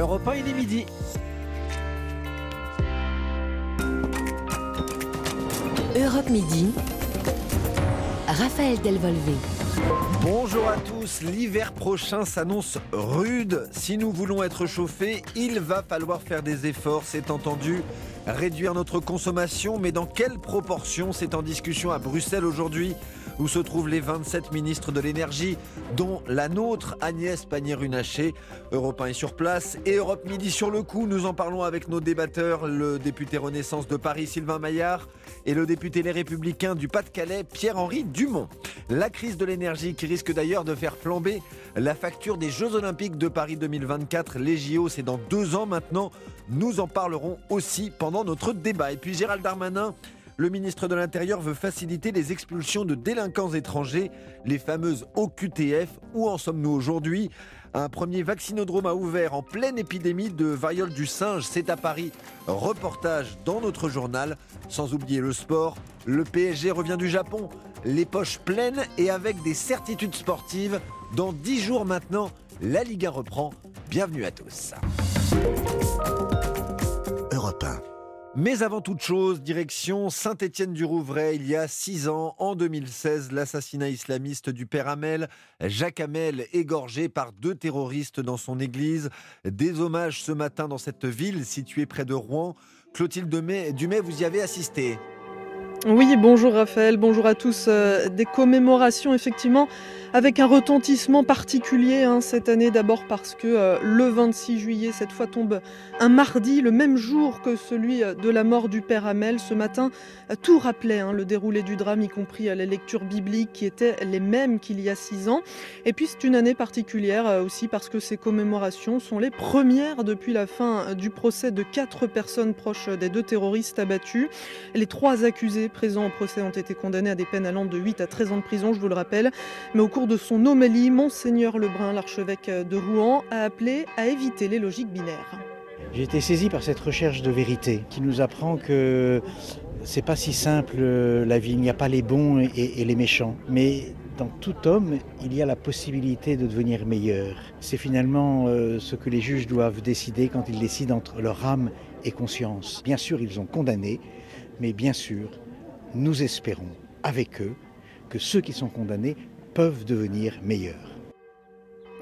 Europe 1, il est midi. Europe Midi. Raphaël Delvolvé. Bonjour à tous, l'hiver prochain s'annonce rude. Si nous voulons être chauffés, il va falloir faire des efforts, c'est entendu. Réduire notre consommation, mais dans quelle proportion? C'est en discussion à Bruxelles aujourd'hui, où se trouvent les 27 ministres de l'énergie, dont la nôtre, Agnès Pannier-Runacher. Europe 1 est sur place et Europe Midi sur le coup. Nous en parlons avec nos débatteurs, le député Renaissance de Paris, Sylvain Maillard, et le député Les Républicains du Pas-de-Calais, Pierre-Henri Dumont. La crise de l'énergie qui risque d'ailleurs de faire flamber la facture des Jeux Olympiques de Paris 2024. Les JO, c'est dans deux ans maintenant. Nous en parlerons aussi pendant notre débat. Et puis Gérald Darmanin, le ministre de l'Intérieur veut faciliter les expulsions de délinquants étrangers, les fameuses OQTF. Où en sommes-nous aujourd'hui? Un premier vaccinodrome a ouvert en pleine épidémie de variole du singe. C'est à Paris. Reportage dans notre journal. Sans oublier le sport. Le PSG revient du Japon. Les poches pleines et avec des certitudes sportives. Dans dix jours maintenant, la Liga reprend. Bienvenue à tous. Europe 1. Mais avant toute chose, direction Saint-Étienne-du-Rouvray, il y a six ans, en 2016, l'assassinat islamiste du père Hamel, Jacques Hamel, égorgé par deux terroristes dans son église. Des hommages ce matin dans cette ville située près de Rouen. Clotilde Dumay, vous y avez assisté. Oui, bonjour Raphaël, bonjour à tous. Euh, des commémorations, effectivement, avec un retentissement particulier hein, cette année, d'abord parce que euh, le 26 juillet, cette fois, tombe un mardi, le même jour que celui euh, de la mort du père Hamel. Ce matin, tout rappelait hein, le déroulé du drame, y compris les lectures bibliques qui étaient les mêmes qu'il y a six ans. Et puis, c'est une année particulière aussi parce que ces commémorations sont les premières depuis la fin du procès de quatre personnes proches des deux terroristes abattus. Les trois accusés présents au procès ont été condamnés à des peines allant de 8 à 13 ans de prison, je vous le rappelle. Mais au cours de son homélie, Monseigneur Lebrun, l'archevêque de Rouen, a appelé à éviter les logiques binaires. J'ai été saisi par cette recherche de vérité qui nous apprend que c'est pas si simple la vie. Il n'y a pas les bons et, les méchants. Mais dans tout homme, il y a la possibilité de devenir meilleur. C'est finalement euh, ce que les juges doivent décider quand ils décident entre leur âme et conscience. Bien sûr, ils ont condamné, mais bien sûr, nous espérons avec eux que ceux qui sont condamnés peuvent devenir meilleurs.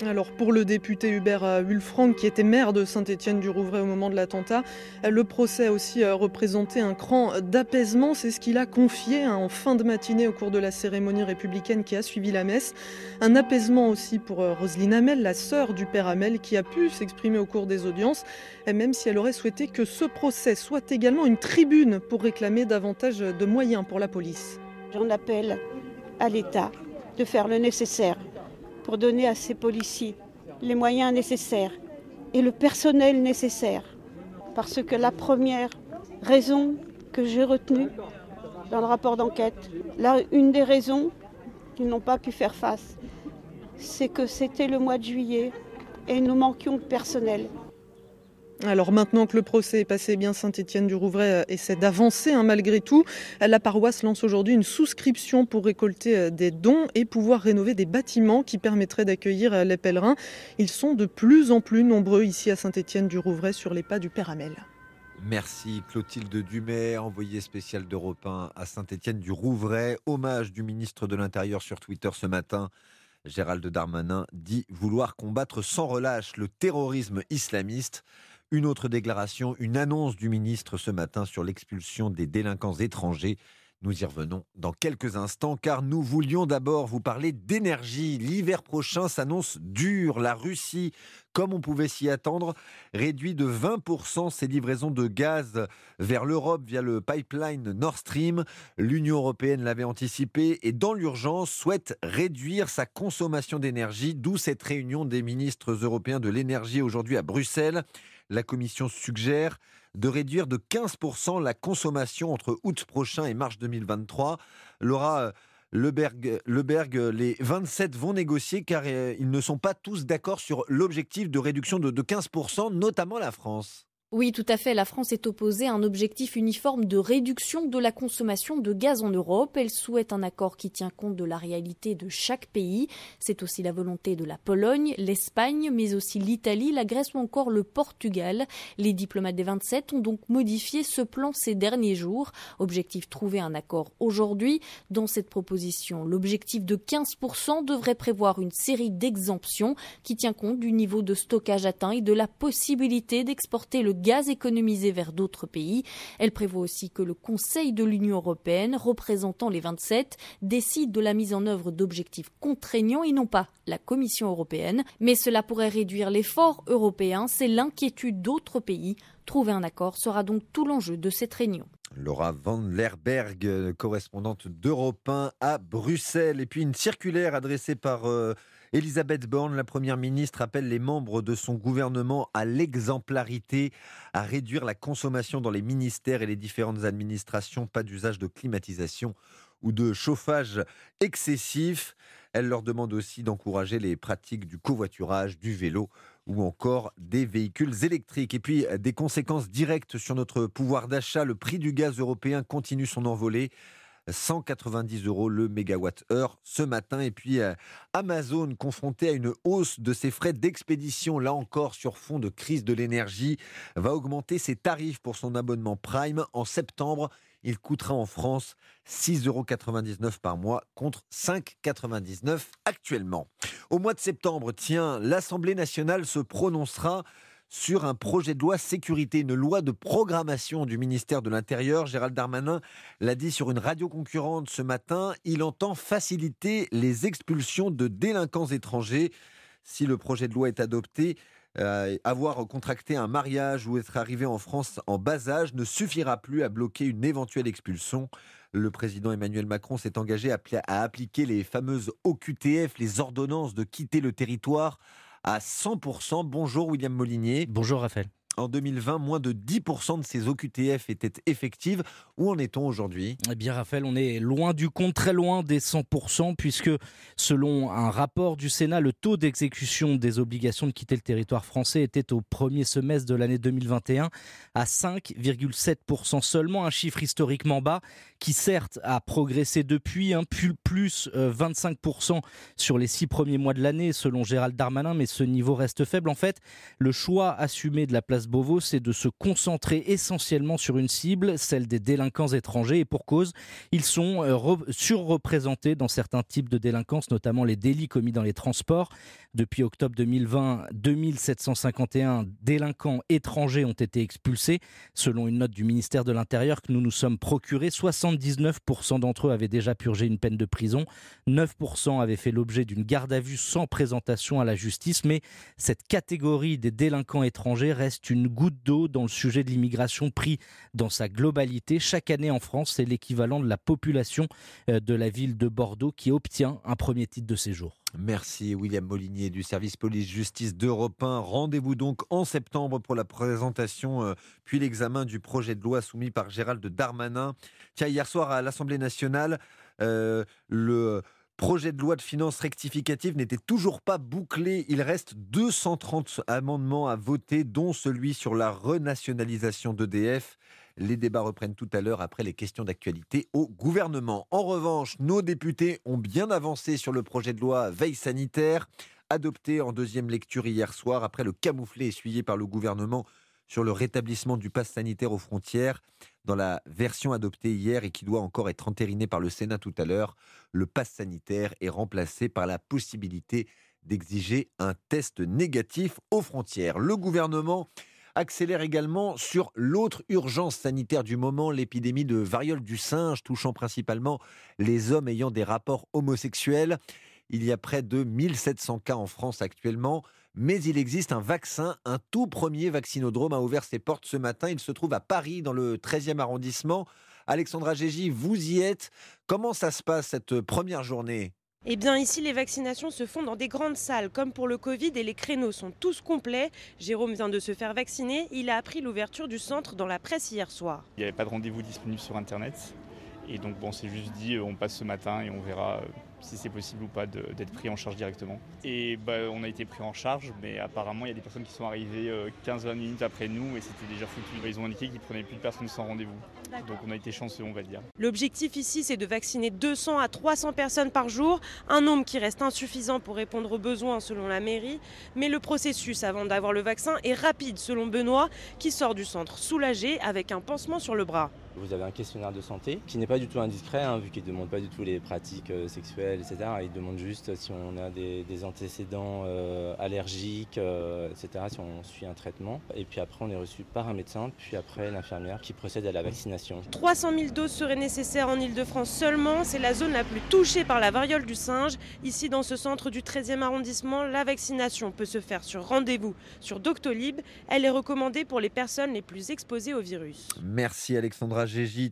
Alors pour le député Hubert Wulfranc, qui était maire de Saint-Étienne-du-Rouvray au moment de l'attentat, le procès a aussi euh, représenté un cran d'apaisement. C'est ce qu'il a confié hein, en fin de matinée au cours de la cérémonie républicaine qui a suivi la messe. Un apaisement aussi pour euh, Roselyne Hamel, la sœur du père Hamel, qui a pu s'exprimer au cours des audiences, même si elle aurait souhaité que ce procès soit également une tribune pour réclamer davantage de moyens pour la police. J'en appelle à l'État de faire le nécessaire pour donner à ces policiers les moyens nécessaires et le personnel nécessaire. Parce que la première raison que j'ai retenue dans le rapport d'enquête, là, une des raisons qu'ils n'ont pas pu faire face, c'est que c'était le mois de juillet et nous manquions de personnel. Alors maintenant que le procès est passé, eh bien Saint-Étienne du Rouvray euh, essaie d'avancer hein, malgré tout. La paroisse lance aujourd'hui une souscription pour récolter euh, des dons et pouvoir rénover des bâtiments qui permettraient d'accueillir euh, les pèlerins. Ils sont de plus en plus nombreux ici à Saint-Étienne du Rouvray sur les pas du Père Amel. Merci Clotilde Dumay, envoyée spéciale d'Europe 1 à Saint-Étienne du Rouvray. Hommage du ministre de l'Intérieur sur Twitter ce matin. Gérald Darmanin dit vouloir combattre sans relâche le terrorisme islamiste. Une autre déclaration, une annonce du ministre ce matin sur l'expulsion des délinquants étrangers. Nous y revenons dans quelques instants car nous voulions d'abord vous parler d'énergie. L'hiver prochain s'annonce dur. La Russie, comme on pouvait s'y attendre, réduit de 20% ses livraisons de gaz vers l'Europe via le pipeline Nord Stream. L'Union européenne l'avait anticipé et dans l'urgence souhaite réduire sa consommation d'énergie, d'où cette réunion des ministres européens de l'énergie aujourd'hui à Bruxelles la Commission suggère de réduire de 15% la consommation entre août prochain et mars 2023. Laura euh, Leberg, Leberg, les 27 vont négocier car euh, ils ne sont pas tous d'accord sur l'objectif de réduction de, 15%, notamment la France. Oui, tout à fait. La France est opposée à un objectif uniforme de réduction de la consommation de gaz en Europe. Elle souhaite un accord qui tient compte de la réalité de chaque pays. C'est aussi la volonté de la Pologne, l'Espagne, mais aussi l'Italie, la Grèce ou encore le Portugal. Les diplomates des 27 ont donc modifié ce plan ces derniers jours. Objectif trouver un accord aujourd'hui. Dans cette proposition, l'objectif de 15% devrait prévoir une série d'exemptions qui tient compte du niveau de stockage atteint et de la possibilité d'exporter le gaz économisé vers d'autres pays. Elle prévoit aussi que le Conseil de l'Union européenne, représentant les 27, décide de la mise en œuvre d'objectifs contraignants et non pas la Commission européenne. Mais cela pourrait réduire l'effort européen. C'est l'inquiétude d'autres pays. Trouver un accord sera donc tout l'enjeu de cette réunion. Laura Van Lerberg, correspondante d'Europe 1 à Bruxelles. Et puis une circulaire adressée par euh, Elisabeth Borne, la Première ministre, appelle les membres de son gouvernement à l'exemplarité, à réduire la consommation dans les ministères et les différentes administrations, pas d'usage de climatisation ou de chauffage excessif. Elle leur demande aussi d'encourager les pratiques du covoiturage, du vélo ou encore des véhicules électriques. Et puis des conséquences directes sur notre pouvoir d'achat. Le prix du gaz européen continue son envolée. 190 euros le mégawatt-heure ce matin. Et puis euh, Amazon, confronté à une hausse de ses frais d'expédition, là encore sur fond de crise de l'énergie, va augmenter ses tarifs pour son abonnement Prime en septembre. Il coûtera en France 6,99 euros par mois contre 5,99 actuellement. Au mois de septembre, tiens, l'Assemblée nationale se prononcera sur un projet de loi sécurité, une loi de programmation du ministère de l'Intérieur. Gérald Darmanin l'a dit sur une radio concurrente ce matin, il entend faciliter les expulsions de délinquants étrangers. Si le projet de loi est adopté, euh, avoir contracté un mariage ou être arrivé en France en bas âge ne suffira plus à bloquer une éventuelle expulsion. Le président Emmanuel Macron s'est engagé à, à appliquer les fameuses OQTF, les ordonnances de quitter le territoire à 100%. Bonjour William Molinier. Bonjour Raphaël. En 2020, moins de 10% de ces OQTF étaient effectives. Où en est-on aujourd'hui? Eh bien, Raphaël, on est loin du compte, très loin des 100%, puisque selon un rapport du Sénat, le taux d'exécution des obligations de quitter le territoire français était au premier semestre de l'année 2021 à 5,7% seulement, un chiffre historiquement bas qui certes a progressé depuis, hein, plus 25% euh, sur les six premiers mois de l'année selon Gérald Darmanin, mais ce niveau reste faible. En fait, le choix assumé de la place Beauvau, c'est de se concentrer essentiellement sur une cible, celle des délinquants étrangers, et pour cause, ils sont euh, surreprésentés dans certains types de délinquance, notamment les délits commis dans les transports. Depuis octobre 2020, 2751 délinquants étrangers ont été expulsés, selon une note du ministère de l'Intérieur que nous nous sommes procurés. 79% d'entre eux avaient déjà purgé une peine de prison, 9% avaient fait l'objet d'une garde à vue sans présentation à la justice, mais cette catégorie des délinquants étrangers reste une goutte d'eau dans le sujet de l'immigration pris dans sa globalité. Chaque année en France, c'est l'équivalent de la population euh, de la ville de Bordeaux qui obtient un premier titre de séjour. Merci William Molinier du service police-justice d'Europe 1. Rendez-vous donc en septembre pour la présentation euh, puis l'examen du projet de loi soumis par Gérald Darmanin. Tiens, hier soir à l'Assemblée nationale, euh, le projet de loi de finances rectificative n'était toujours pas bouclé. Il reste 230 amendements à voter, dont celui sur la renationalisation d'EDF. Les débats reprennent tout à l'heure après les questions d'actualité au gouvernement. En revanche, nos députés ont bien avancé sur le projet de loi veille sanitaire, adopté en deuxième lecture hier soir après le camouflet essuyé par le gouvernement sur le rétablissement du pass sanitaire aux frontières. Dans la version adoptée hier et qui doit encore être entérinée par le Sénat tout à l'heure, le pass sanitaire est remplacé par la possibilité d'exiger un test négatif aux frontières. Le gouvernement accélère également sur l'autre urgence sanitaire du moment, l'épidémie de variole du singe touchant principalement les hommes ayant des rapports homosexuels. Il y a près de 1700 cas en France actuellement, mais il existe un vaccin. Un tout premier vaccinodrome a ouvert ses portes ce matin. Il se trouve à Paris, dans le 13e arrondissement. Alexandra Gégy, vous y êtes. Comment ça se passe cette première journée? Eh bien ici les vaccinations se font dans des grandes salles comme pour le Covid et les créneaux sont tous complets. Jérôme vient de se faire vacciner, il a appris l'ouverture du centre dans la presse hier soir. Il n'y avait pas de rendez-vous disponible sur internet et donc bon c'est juste dit on passe ce matin et on verra si c'est possible ou pas d'être pris en charge directement. Et bah, on a été pris en charge, mais apparemment il y a des personnes qui sont arrivées 15-20 euh, minutes après nous et c'était déjà foutu. Ils ont indiqué qu'ils prenaient plus de personnes sans rendez-vous. Donc on a été chanceux, on va dire. L'objectif ici, c'est de vacciner 200 à 300 personnes par jour, un nombre qui reste insuffisant pour répondre aux besoins selon la mairie. Mais le processus avant d'avoir le vaccin est rapide, selon Benoît, qui sort du centre soulagé avec un pansement sur le bras. Vous avez un questionnaire de santé qui n'est pas du tout indiscret, hein, vu qu'il ne demande pas du tout les pratiques euh, sexuelles, etc. Il demande juste si on a des, antécédents euh, allergiques, euh, etc., si on suit un traitement. Et puis après, on est reçu par un médecin, puis après l'infirmière qui procède à la vaccination. 300 000 doses seraient nécessaires en Ile-de-France seulement. C'est la zone la plus touchée par la variole du singe. Ici, dans ce centre du 13e arrondissement, la vaccination peut se faire sur rendez-vous sur Doctolib. Elle est recommandée pour les personnes les plus exposées au virus. Merci Alexandra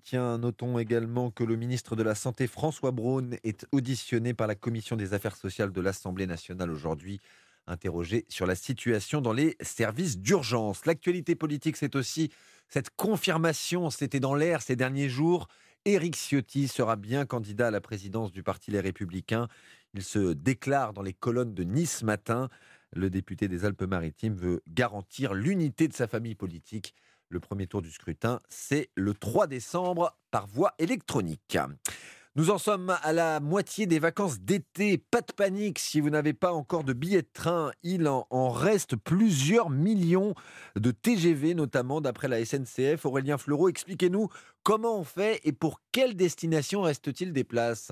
Tiens, notons également que le ministre de la Santé, François Braun, est auditionné par la Commission des affaires sociales de l'Assemblée nationale aujourd'hui, interrogé sur la situation dans les services d'urgence. L'actualité politique, c'est aussi cette confirmation, c'était dans l'air ces derniers jours. Éric Ciotti sera bien candidat à la présidence du Parti Les Républicains. Il se déclare dans les colonnes de Nice matin. Le député des Alpes-Maritimes veut garantir l'unité de sa famille politique le premier tour du scrutin, c'est le 3 décembre par voie électronique. Nous en sommes à la moitié des vacances d'été. Pas de panique si vous n'avez pas encore de billets de train. Il en, reste plusieurs millions de TGV, notamment d'après la SNCF. Aurélien Fleureau, expliquez-nous comment on fait et pour quelle destination reste-t-il des places?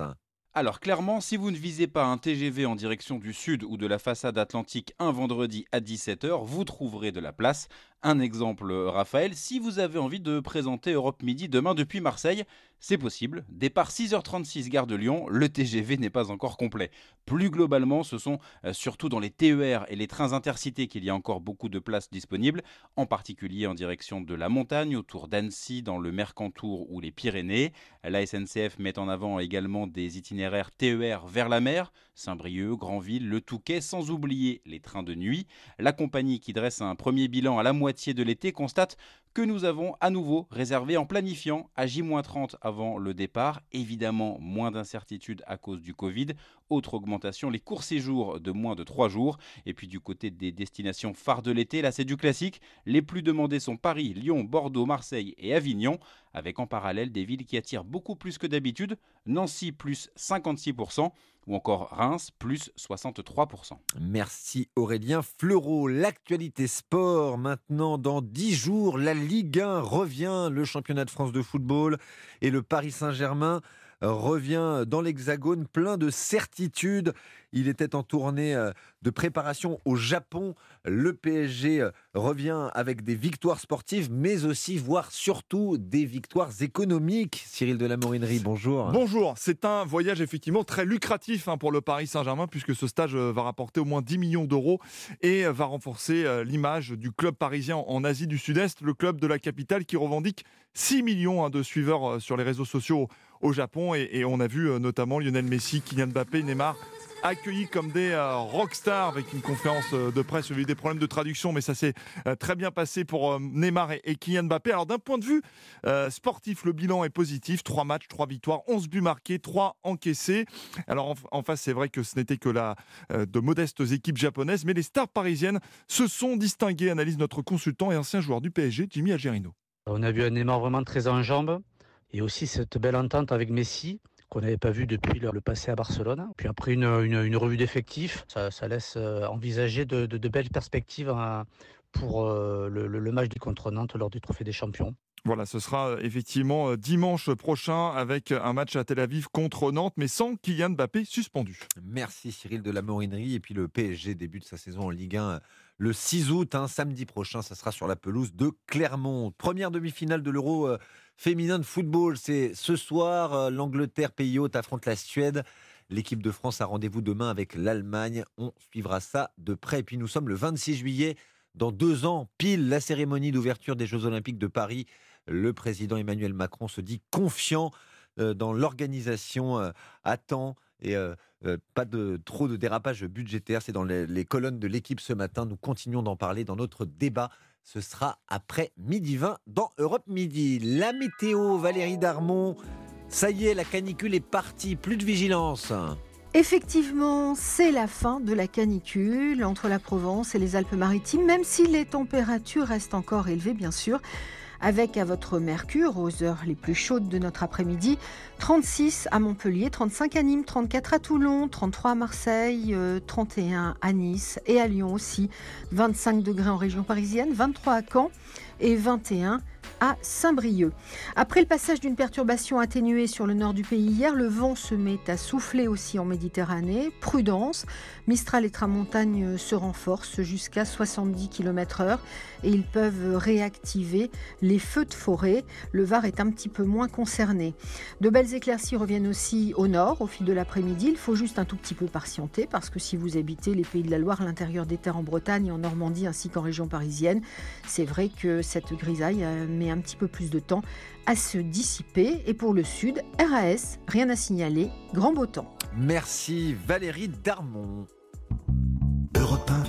Alors clairement, si vous ne visez pas un TGV en direction du sud ou de la façade atlantique un vendredi à 17h, vous trouverez de la place. Un exemple, Raphaël, si vous avez envie de présenter Europe Midi demain depuis Marseille, c'est possible. Départ 6h36 gare de Lyon, le TGV n'est pas encore complet. Plus globalement, ce sont euh, surtout dans les TER et les trains intercités qu'il y a encore beaucoup de places disponibles, en particulier en direction de la montagne, autour d'Annecy, dans le Mercantour ou les Pyrénées. La SNCF met en avant également des itinéraires TER vers la mer, Saint-Brieuc, Granville, Le Touquet, sans oublier les trains de nuit. La compagnie qui dresse un premier bilan à la moitié de l'été constate que nous avons à nouveau réservé en planifiant à J-30 avant le départ. Évidemment, moins d'incertitudes à cause du Covid. Autre augmentation, les courts séjours de moins de 3 jours. Et puis du côté des destinations phares de l'été, là c'est du classique. Les plus demandés sont Paris, Lyon, Bordeaux, Marseille et Avignon, avec en parallèle des villes qui attirent beaucoup plus que d'habitude. Nancy plus 56% ou encore Reims, plus 63%. Merci Aurélien Fleureau. L'actualité sport, maintenant dans 10 jours, la Ligue 1 revient, le championnat de France de football et le Paris Saint-Germain revient dans l'Hexagone plein de certitudes. Il était en tournée euh, de préparation au Japon. Le PSG euh, revient avec des victoires sportives, mais aussi, voire surtout, des victoires économiques. Cyril de la Morinerie, bonjour. Bonjour. C'est un voyage effectivement très lucratif hein, pour le Paris Saint-Germain, puisque ce stage euh, va rapporter au moins 10 millions d'euros et va renforcer l'image du club parisien en Asie du Sud-Est, le club de la capitale qui revendique 6 millions hein, de suiveurs sur les réseaux sociaux au Japon. Et, on a vu notamment Lionel Messi, Kylian Mbappé, Neymar accueillis comme des euh, rockstars avec une conférence euh, de presse. Il y a eu des problèmes de traduction, mais ça s'est euh, très bien passé pour Neymar et, Kylian Mbappé. Alors d'un point de vue sportif, le bilan est positif. Trois matchs, trois victoires, 11 buts marqués, trois encaissés. Alors en, face, c'est vrai que ce n'était que la, de modestes équipes japonaises, mais les stars parisiennes se sont distinguées, analyse notre consultant et ancien joueur du PSG, Jimmy Algerino. On a vu un Neymar vraiment très en jambes et aussi cette belle entente avec Messi qu'on n'avait pas vu depuis le passé à Barcelone. Puis après une, revue d'effectifs, ça, laisse euh, envisager de, belles perspectives hein, pour euh, le, match du contre Nantes lors du Trophée des Champions. Voilà, ce sera euh, effectivement dimanche prochain avec un match à Tel Aviv contre Nantes, mais sans Kylian Mbappé suspendu. Merci Cyril de la Morinerie. Et puis le PSG débute sa saison en Ligue 1 le 6 août, hein, samedi prochain, ça sera sur la pelouse de Clermont. Première demi-finale de l'Euro féminin de football. C'est ce soir, euh, l'Angleterre, pays hôte, affronte la Suède. L'équipe de France a rendez-vous demain avec l'Allemagne. On suivra ça de près. Et puis nous sommes le 26 juillet, dans deux ans, pile la cérémonie d'ouverture des Jeux Olympiques de Paris. Le président Emmanuel Macron se dit confiant euh, dans l'organisation euh, à et pas de trop de dérapage budgétaire. C'est dans les colonnes de l'équipe ce matin. Nous continuons d'en parler dans notre débat ce sera après midi 20 dans Europe Midi. La météo, Valérie Darmon. Ça y est, la canicule est partie, plus de vigilance. Effectivement, c'est la fin de la canicule entre la Provence et les Alpes-Maritimes, même si les températures restent encore élevées, bien sûr. Avec à votre mercure, aux heures les plus chaudes de notre après-midi, 36 à Montpellier, 35 à Nîmes, 34 à Toulon, 33 à Marseille, 31 euh, à Nice et à Lyon aussi, 25 degrés en région parisienne, 23 à Caen et 21 à Saint-Brieuc. Après le passage d'une perturbation atténuée sur le nord du pays hier, le vent se met à souffler aussi en Méditerranée. Prudence, Mistral et Tramontagne se renforcent jusqu'à 70 km/h et ils peuvent réactiver les feux de forêt. Le Var est un petit peu moins concerné. De belles éclaircies reviennent aussi au nord au fil de l'après-midi. Il faut juste un tout petit peu patienter parce que si vous habitez les pays de la Loire, l'intérieur des terres en Bretagne et en Normandie ainsi qu'en région parisienne, c'est vrai que cette grisaille euh, met un petit peu plus de temps à se dissiper. Et pour le sud, RAS, rien à signaler, grand beau temps. Merci Valérie Darmon.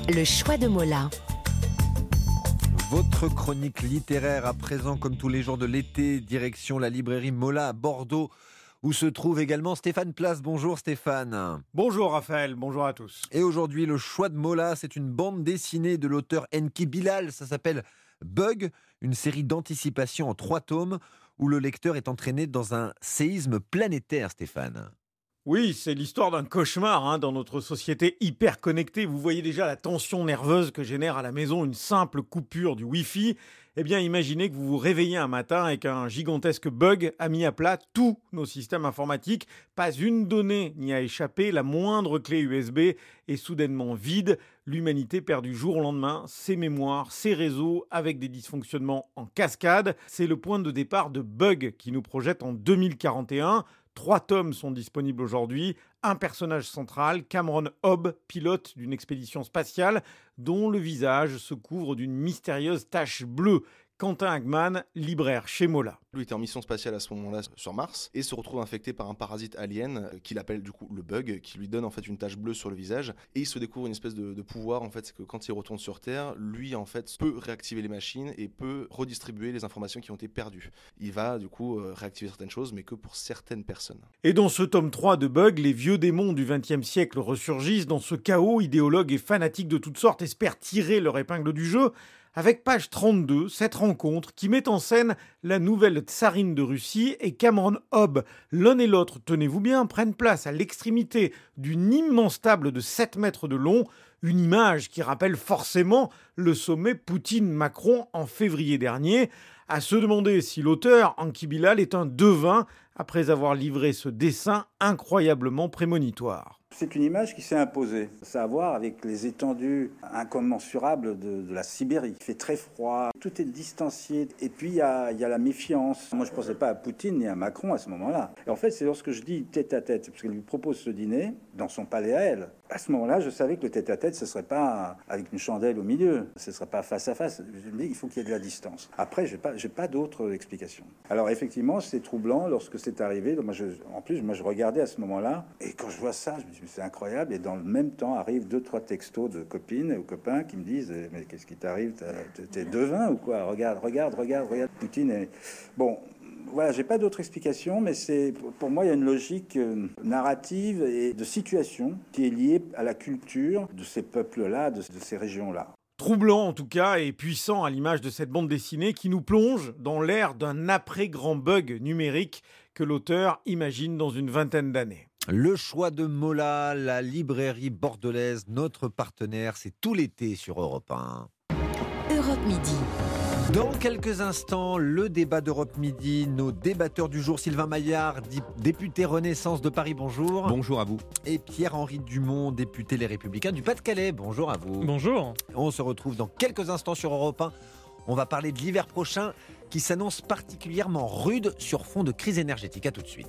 Le choix de Mola. Votre chronique littéraire à présent, comme tous les jours de l'été, direction la librairie Mola à Bordeaux, où se trouve également Stéphane Place. Bonjour Stéphane. Bonjour Raphaël, bonjour à tous. Et aujourd'hui, le choix de Mola, c'est une bande dessinée de l'auteur Enki Bilal. Ça s'appelle Bug, une série d'anticipation en trois tomes où le lecteur est entraîné dans un séisme planétaire, Stéphane. Oui, c'est l'histoire d'un cauchemar hein, dans notre société hyper connectée. Vous voyez déjà la tension nerveuse que génère à la maison une simple coupure du Wi-Fi. Eh bien, imaginez que vous vous réveillez un matin et qu'un gigantesque bug a mis à plat tous nos systèmes informatiques. Pas une donnée n'y a échappé, la moindre clé USB est soudainement vide. L'humanité perd du jour au lendemain ses mémoires, ses réseaux, avec des dysfonctionnements en cascade. C'est le point de départ de Bug qui nous projette en 2041. Trois tomes sont disponibles aujourd'hui. Un personnage central, Cameron Hobb, pilote d'une expédition spatiale, dont le visage se couvre d'une mystérieuse tache bleue. Quentin Hagman, libraire chez Mola. Lui était en mission spatiale à ce moment-là sur Mars et se retrouve infecté par un parasite alien euh, qu'il appelle du coup le bug, qui lui donne en fait une tache bleue sur le visage et il se découvre une espèce de, pouvoir en fait, c'est que quand il retourne sur Terre, lui en fait peut réactiver les machines et peut redistribuer les informations qui ont été perdues. Il va du coup euh, réactiver certaines choses, mais que pour certaines personnes. Et dans ce tome 3 de Bug, les vieux démons du XXe siècle ressurgissent. Dans ce chaos, idéologues et fanatiques de toutes sortes espèrent tirer leur épingle du jeu avec page 32, cette rencontre qui met en scène la nouvelle tsarine de Russie et Cameron Hobb. L'un et l'autre, tenez-vous bien, prennent place à l'extrémité d'une immense table de 7 mètres de long, une image qui rappelle forcément le sommet Poutine-Macron en février dernier. À se demander si l'auteur, Anki Bilal, est un devin après avoir livré ce dessin incroyablement prémonitoire. C'est une image qui s'est imposée. Ça a à voir avec les étendues incommensurables de, la Sibérie. Il fait très froid, tout est distancié. Et puis il y a, la méfiance. Moi je ne pensais pas à Poutine ni à Macron à ce moment-là. Et en fait, c'est lorsque je dis tête à tête, parce qu'elle lui propose ce dîner dans son palais à elle. À ce moment-là, je savais que le tête à tête, ce ne serait pas avec une chandelle au milieu. Ce ne serait pas face à face. Je me dis, il faut qu'il y ait de la distance. Après, je n'ai pas, pas d'autre explication. Alors effectivement, c'est troublant lorsque c'est arrivé. En plus, moi je regardais à ce moment-là. Et quand je vois ça, je me dis, c'est incroyable. Et dans le même temps, arrivent deux, trois textos de copines ou copains qui me disent Mais qu'est-ce qui t'arrive? T'es devin ou quoi? Regarde, regarde, regarde, regarde. Poutine. Bon, voilà, j'ai pas d'autre explication, mais c'est pour moi il y a une logique euh, narrative et de situation qui est liée à la culture de ces peuples-là, de ces régions-là. Troublant en tout cas et puissant à l'image de cette bande dessinée qui nous plonge dans l'ère d'un après-grand bug numérique que l'auteur imagine dans une vingtaine d'années. Le choix de Mola, la librairie bordelaise, notre partenaire, c'est tout l'été sur Europe 1. Europe Midi. Dans quelques instants, le débat d'Europe Midi, nos débatteurs du jour, Sylvain Maillard, député Renaissance de Paris, bonjour. Bonjour à vous. Et Pierre-Henri Dumont, député Les Républicains du Pas-de-Calais, bonjour à vous. Bonjour. On se retrouve dans quelques instants sur Europe 1. On va parler de l'hiver prochain qui s'annonce particulièrement rude sur fond de crise énergétique. À tout de suite.